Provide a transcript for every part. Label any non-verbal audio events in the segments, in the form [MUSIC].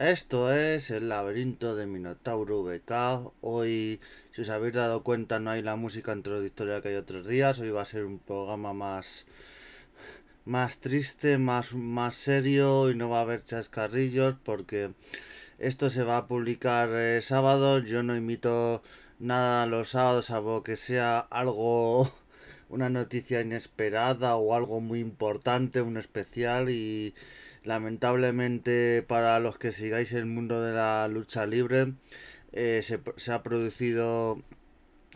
Esto es el laberinto de Minotauro VK. Hoy, si os habéis dado cuenta, no hay la música introductoria que hay otros días. Hoy va a ser un programa más más triste, más, más serio y no va a haber chascarrillos porque esto se va a publicar eh, sábado. Yo no imito nada los sábados, salvo que sea algo, [LAUGHS] una noticia inesperada o algo muy importante, un especial y lamentablemente para los que sigáis el mundo de la lucha libre eh, se, ha producido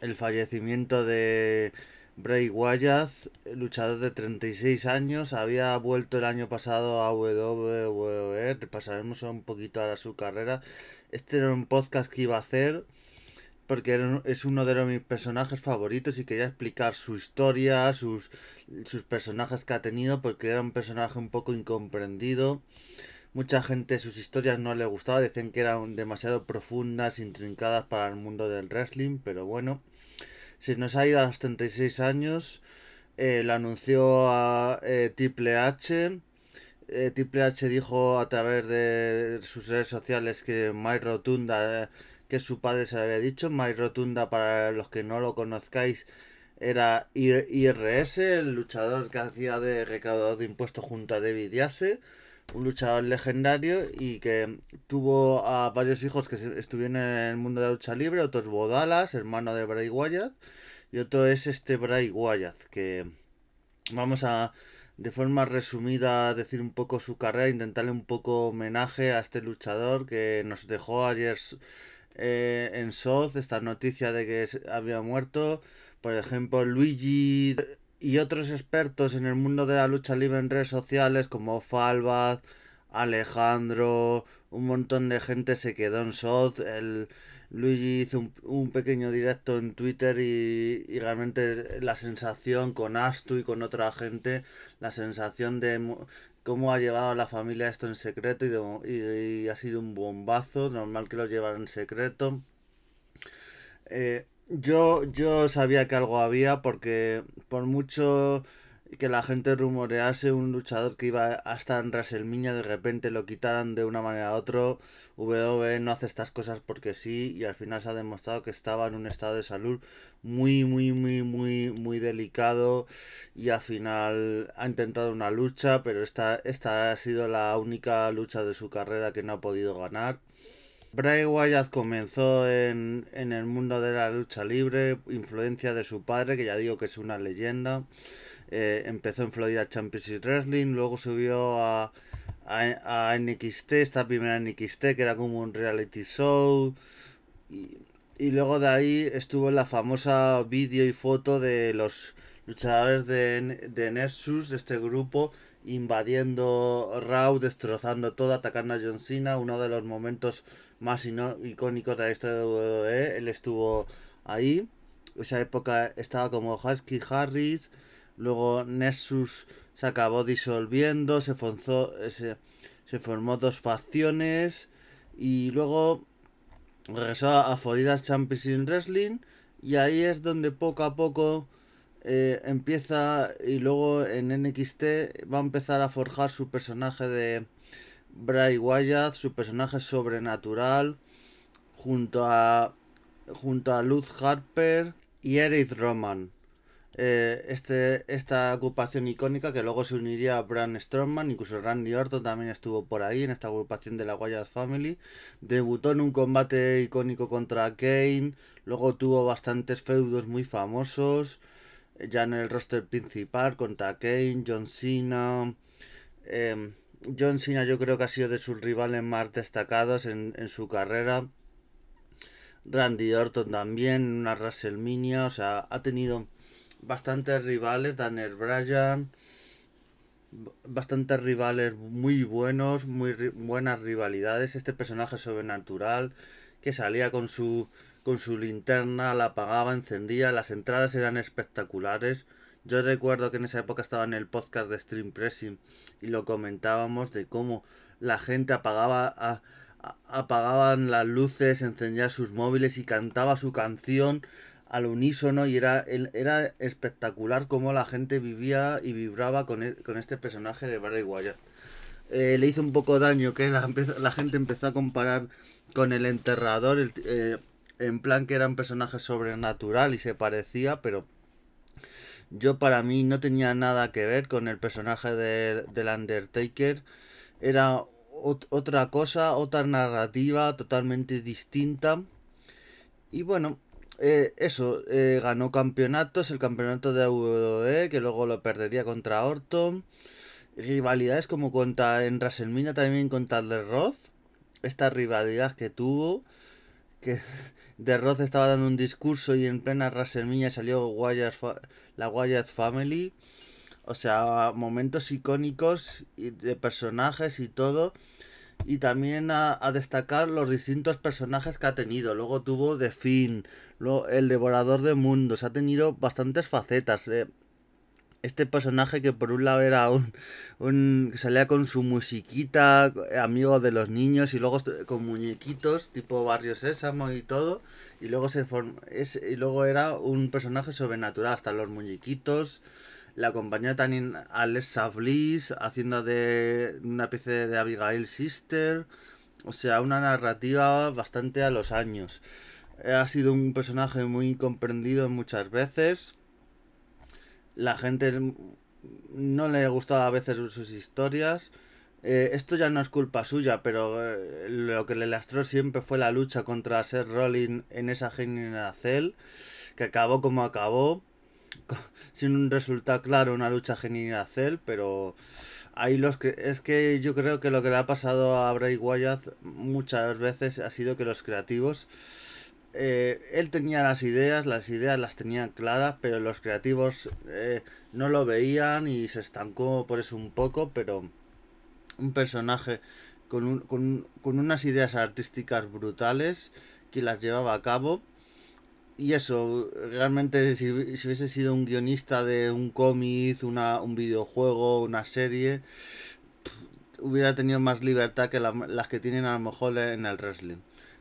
el fallecimiento de Bray Wyatt, luchador de 36 años, había vuelto el año pasado a WWE, repasaremos un poquito ahora su carrera. Este era un podcast que iba a hacer porque es uno de mis personajes favoritos y quería explicar su historia, sus, sus personajes que ha tenido, porque era un personaje un poco incomprendido. Mucha gente sus historias no le gustaba, decían que eran demasiado profundas, intrincadas para el mundo del wrestling, pero bueno, se nos ha ido a los 36 años, eh, lo anunció a eh, Triple H. Eh, Triple H dijo a través de sus redes sociales que Mike Rotunda que su padre se le había dicho. Mike Rotunda, para los que no lo conozcáis, era IRS, el luchador que hacía de recaudador de impuestos junto a David Yase, un luchador legendario y que tuvo a varios hijos que estuvieron en el mundo de la lucha libre, otros Bodalas, hermano de Bray Wyatt, y otro es este Bray Wyatt, que vamos a de forma resumida decir un poco su carrera, intentarle un poco homenaje a este luchador que nos dejó ayer eh, en SOZ esta noticia de que había muerto. Por ejemplo, Luigi y otros expertos en el mundo de la lucha libre en redes sociales como Falbaz, Alejandro, un montón de gente se quedó en SOZ. El, Luigi hizo un, pequeño directo en Twitter y, y, realmente la sensación con Astu y con otra gente, la sensación de cómo ha llevado la familia esto en secreto y, ha sido un bombazo, normal que lo llevara en secreto. Eh, yo, yo sabía que algo había porque por mucho que la gente rumorease un luchador que iba hasta en WrestleMania de repente lo quitaran de una manera a otra. WWE no hace estas cosas porque sí y al final se ha demostrado que estaba en un estado de salud muy muy muy muy muy delicado y al final ha intentado una lucha pero esta, esta ha sido la única lucha de su carrera que no ha podido ganar. Bray Wyatt comenzó en, en el mundo de la lucha libre, influencia de su padre, que ya digo que es una leyenda. Eh, empezó en Florida Championship Wrestling, luego subió a, a, NXT, esta primera NXT que era como un reality show. Y, y luego de ahí estuvo la famosa vídeo y foto de los luchadores de, de Nexus, de este grupo, invadiendo Raw, destrozando todo, atacando a John Cena, uno de los momentos más icónicos de la historia de WWE. Él estuvo ahí. Esa época estaba como Husky Harris, Luego Nexus se acabó disolviendo, se, se, se formó dos facciones y luego regresó a Florida Championship Wrestling y ahí es donde poco a poco eh, empieza y luego en NXT va a empezar a forjar su personaje de Bray Wyatt, su personaje sobrenatural junto a junto a Luz Harper y Eric Roman. Eh, este, esta agrupación icónica que luego se uniría a Braun Strowman, incluso Randy Orton también estuvo por ahí en esta agrupación de la Wyatt Family. Debutó en un combate icónico contra Kane, luego tuvo bastantes feudos muy famosos, eh, ya en el roster principal contra Kane, John Cena. Em, John Cena yo creo que ha sido de sus rivales más destacados en, en su carrera. Randy Orton también, una WrestleMania, o sea, ha tenido bastantes rivales, Daniel Bryan, bastantes rivales muy buenos, muy buenas rivalidades. Este personaje sobrenatural que salía con su con su linterna, la apagaba, encendía, las entradas eran espectaculares. Yo recuerdo que en esa época estaba en el podcast de Stream Pressing y lo comentábamos de cómo la gente apagaba apagaban las luces, encendía sus móviles y cantaba su canción al unísono y era, era espectacular cómo la gente vivía y vibraba con, e, con este personaje de Bray Wyatt. eh, le hizo un poco daño que la, la, gente empezó a comparar con el enterrador, eh, en plan que era un personaje sobrenatural y se parecía, pero yo para mí no tenía nada que ver con el personaje de, del Undertaker. Era otra cosa, otra narrativa totalmente distinta. Y bueno, eh, eso, eh, ganó campeonatos, el campeonato de WWE, que luego lo perdería contra Orton. Rivalidades como contra en WrestleMania también contra The. Esta rivalidad que tuvo, que [LAUGHS] The estaba dando un discurso y en plena WrestleMania salió la Wyatt Family. O sea, momentos icónicos de personajes y todo y también a, destacar los distintos personajes que ha tenido. Luego tuvo The Finn, el Devorador de Mundos, ha tenido bastantes facetas. Eh. Este personaje que por un lado era un, un que salía con su musiquita, amigo de los niños, y luego con muñequitos tipo Barrio Sésamo y todo, y luego se es, y luego era un personaje sobrenatural, hasta los muñequitos la acompañó también Alexa Bliss haciendo de una especie de Abigail Sister. O sea, una narrativa bastante a los años. Ha sido un personaje muy comprendido muchas veces. La gente no le gustaba a veces sus historias. Eh, esto ya no es culpa suya, pero eh, lo que le lastró siempre fue la lucha contra Seth Rollins en esa generación que acabó como acabó [LAUGHS] sin un resultado claro, una lucha genial Cell, pero ahí los que es que yo creo que lo que le ha pasado a Bray Wyatt muchas veces ha sido que los creativos eh, él tenía las ideas, las ideas las tenía claras, pero los creativos eh, no lo veían y se estancó por eso un poco, pero un personaje con, un, con, con unas ideas artísticas brutales que las llevaba a cabo y eso, realmente si, hubiese sido un guionista de un cómic, una, un videojuego, una serie, hubiera tenido más libertad que las que tienen a lo mejor en el wrestling.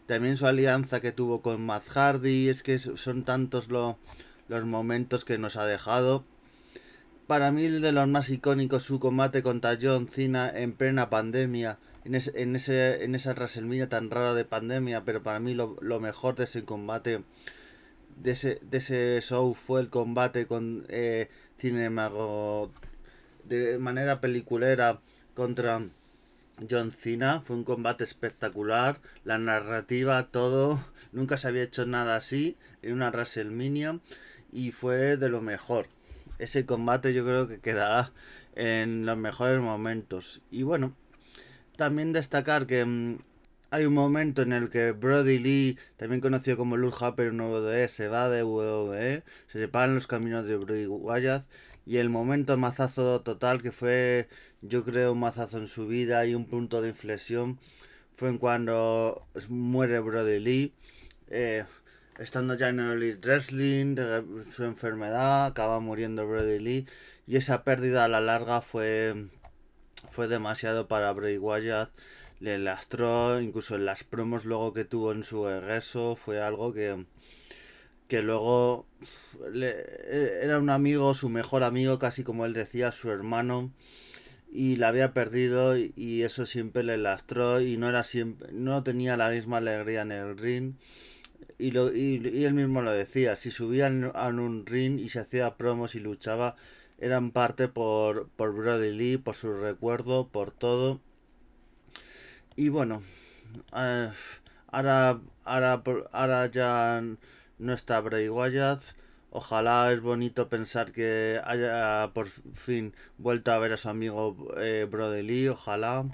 También su alianza que tuvo con Matt Hardy, es que son tantos los momentos que nos ha dejado. Para mí de los más icónicos su combate contra John Cena en plena pandemia, en, ese, en, ese, en esa WrestleMania tan rara de pandemia, pero para mí lo, lo mejor de ese combate de ese, de ese show fue el combate con eh, Cinemago de manera peliculera contra John Cena. Fue un combate espectacular. La narrativa, todo. Nunca se había hecho nada así en una WrestleMania. Y fue de lo mejor. Ese combate yo creo que quedará en los mejores momentos. Y bueno, también destacar que mm, hay un momento en el que Brody Lee, también conocido como Luke Harper de se va de WWE, se separan los caminos de Brody Wyatt y el momento mazazo total que fue, yo creo, un mazazo en su vida y un punto de inflexión fue en cuando muere Brody Lee. Eh, estando ya en el Elite Wrestling, de su enfermedad, acaba muriendo Brody Lee y esa pérdida a la larga fue, fue demasiado para Brody Wyatt le lastró, incluso en las promos luego que tuvo en su regreso, fue algo que, que luego e, era un amigo, su mejor amigo, casi como él decía, su hermano, y la había perdido y eso siempre le lastró y no era siempre, no tenía la misma alegría en el ring. Y, lo, y, él mismo lo decía, si subía a un ring y se hacía promos y luchaba, eran parte por, por Brody Lee, por su recuerdo, por todo. Y bueno, eh, ahora, ahora, ahora ya no está Bray Wyatt. Ojalá es bonito pensar que haya por fin vuelto a ver a su amigo eh, Brody Lee. Ojalá.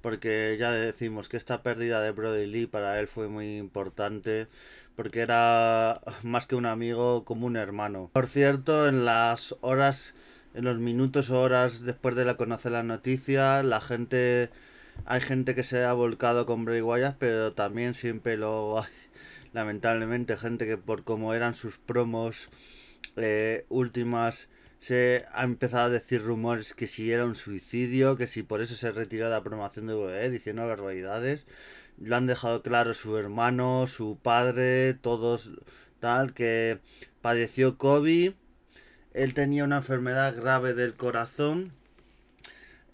Porque ya decimos que esta pérdida de Brody Lee para él fue muy importante. Porque era más que un amigo, como un hermano. Por cierto, en las horas, en los minutos o horas después de la conocer la noticia, la gente hay gente que se ha volcado con Bray Wyatt, pero también siempre lo hay, lamentablemente, gente que por como eran sus promos eh, últimas se ha empezado a decir rumores que si era un suicidio, que si por eso se retiró de la promoción de WWE, diciendo barbaridades. Lo han dejado claro su hermano, su padre, todos tal, que padeció COVID. Él tenía una enfermedad grave del corazón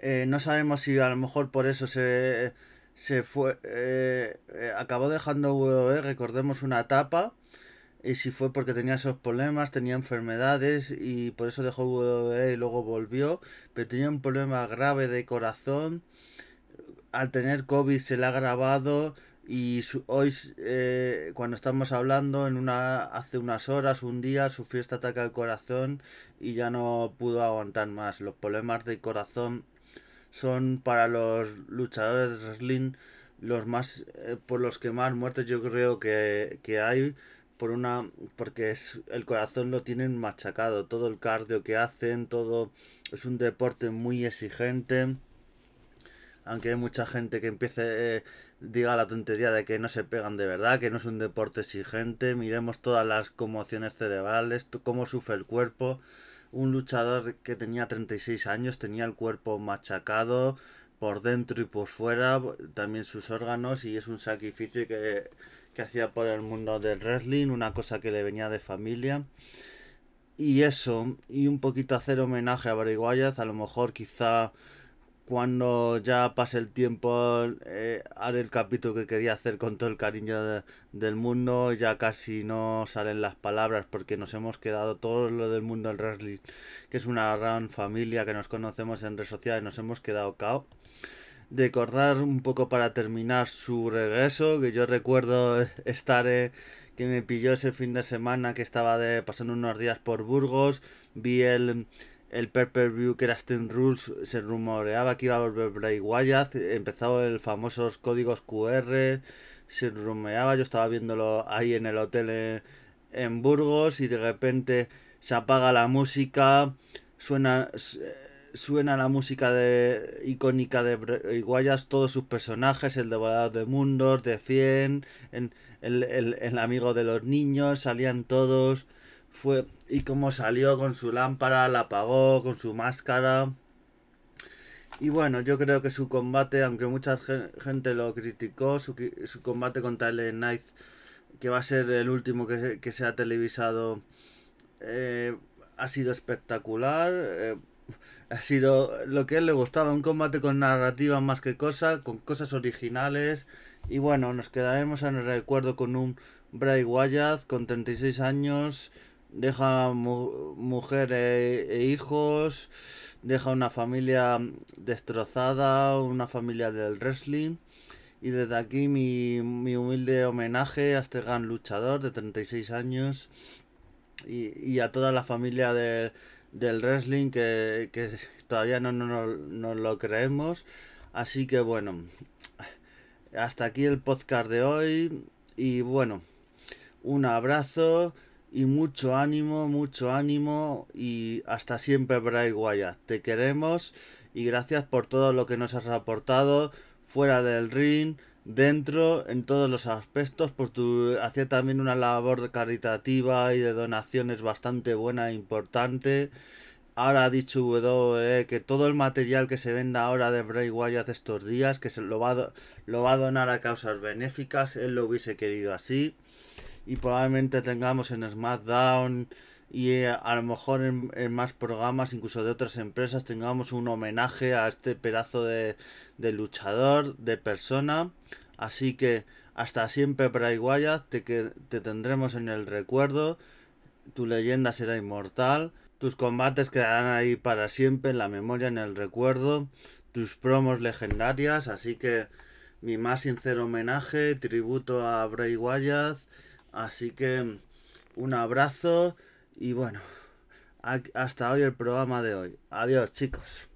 Eh, no sabemos si a lo mejor por eso se, se fue. Eh, eh, acabó dejando WWE, recordemos una etapa. Y si fue porque tenía esos problemas, tenía enfermedades y por eso dejó WWE y luego volvió. Pero tenía un problema grave de corazón. Al tener COVID se le ha grabado y hoy eh, cuando estamos hablando en una hace unas horas un día sufrió este ataque al corazón y ya no pudo aguantar más los problemas de corazón son para los luchadores de wrestling los más eh, por los que más muertes yo creo que, que hay por una porque es el corazón lo tienen machacado todo el cardio que hacen todo es un deporte muy exigente aunque hay mucha gente que empiece eh, diga la tontería de que no se pegan de verdad, que no es un deporte exigente, miremos todas las conmociones cerebrales, cómo sufre el cuerpo. Un luchador que tenía 36 años tenía el cuerpo machacado por dentro y por fuera, también sus órganos, y es un sacrificio que, que hacía por el mundo del wrestling, una cosa que le venía de familia. Y eso, y un poquito hacer homenaje a Bray a lo mejor quizá cuando ya pase el tiempo, eh, haré el capítulo que quería hacer con todo el cariño del mundo. Ya casi no salen las palabras porque nos hemos quedado todo lo del mundo del wrestling, que es una gran familia que nos conocemos en redes sociales, nos hemos quedado cao. Recordar un poco para terminar su regreso, que yo recuerdo [LAUGHS] estar eh, que me pilló ese fin de semana que estaba de, pasando unos días por Burgos, vi el el era Steam Rules se rumoreaba que iba a volver Bray Wyatt, empezó el famosos códigos QR, se rumoreaba, yo estaba viéndolo ahí en el hotel en, Burgos y de repente se apaga la música, suena suena la música de icónica de Bray Wyatt, todos sus personajes, el devorador de mundos, de Fien, el, el, el amigo de los niños, salían todos fue y cómo salió con su lámpara, la apagó con su máscara. Y bueno, yo creo que su combate, aunque mucha gente lo criticó, su, combate contra el Knight, que va a ser el último que, que se ha televisado, eh, ha sido espectacular. Eh, ha sido lo que a él le gustaba, un combate con narrativa más que cosa, con cosas originales. Y bueno, nos quedaremos en el recuerdo con un Bray Wyatt con 36 años deja mujer e, hijos, deja una familia destrozada, una familia del wrestling. Y desde aquí mi, mi humilde homenaje a este gran luchador de 36 años y, y a toda la familia de, del wrestling que, que todavía no nos no, lo creemos. Así que bueno, hasta aquí el podcast de hoy y bueno, un abrazo y mucho ánimo, mucho ánimo y hasta siempre Bray Wyatt. Te queremos y gracias por todo lo que nos has aportado fuera del ring, dentro, en todos los aspectos, por tu hacía también una labor caritativa y de donaciones bastante buena e importante. Ahora ha dicho W que todo el material que se venda ahora de Bray Wyatt estos días, que se lo va, lo va a donar a causas benéficas, él lo hubiese querido así y probablemente tengamos en SmackDown y eh, a lo mejor en, más programas, incluso de otras empresas, tengamos un homenaje a este pedazo de, de luchador, de persona. Así que hasta siempre, Bray Wyatt, te, que, te tendremos en el recuerdo. Tu leyenda será inmortal. Tus combates quedarán ahí para siempre en la memoria, en el recuerdo. Tus promos legendarias. Así que mi más sincero homenaje, tributo a Bray Wyatt Así que un abrazo y bueno, hasta hoy el programa de hoy. Adiós chicos.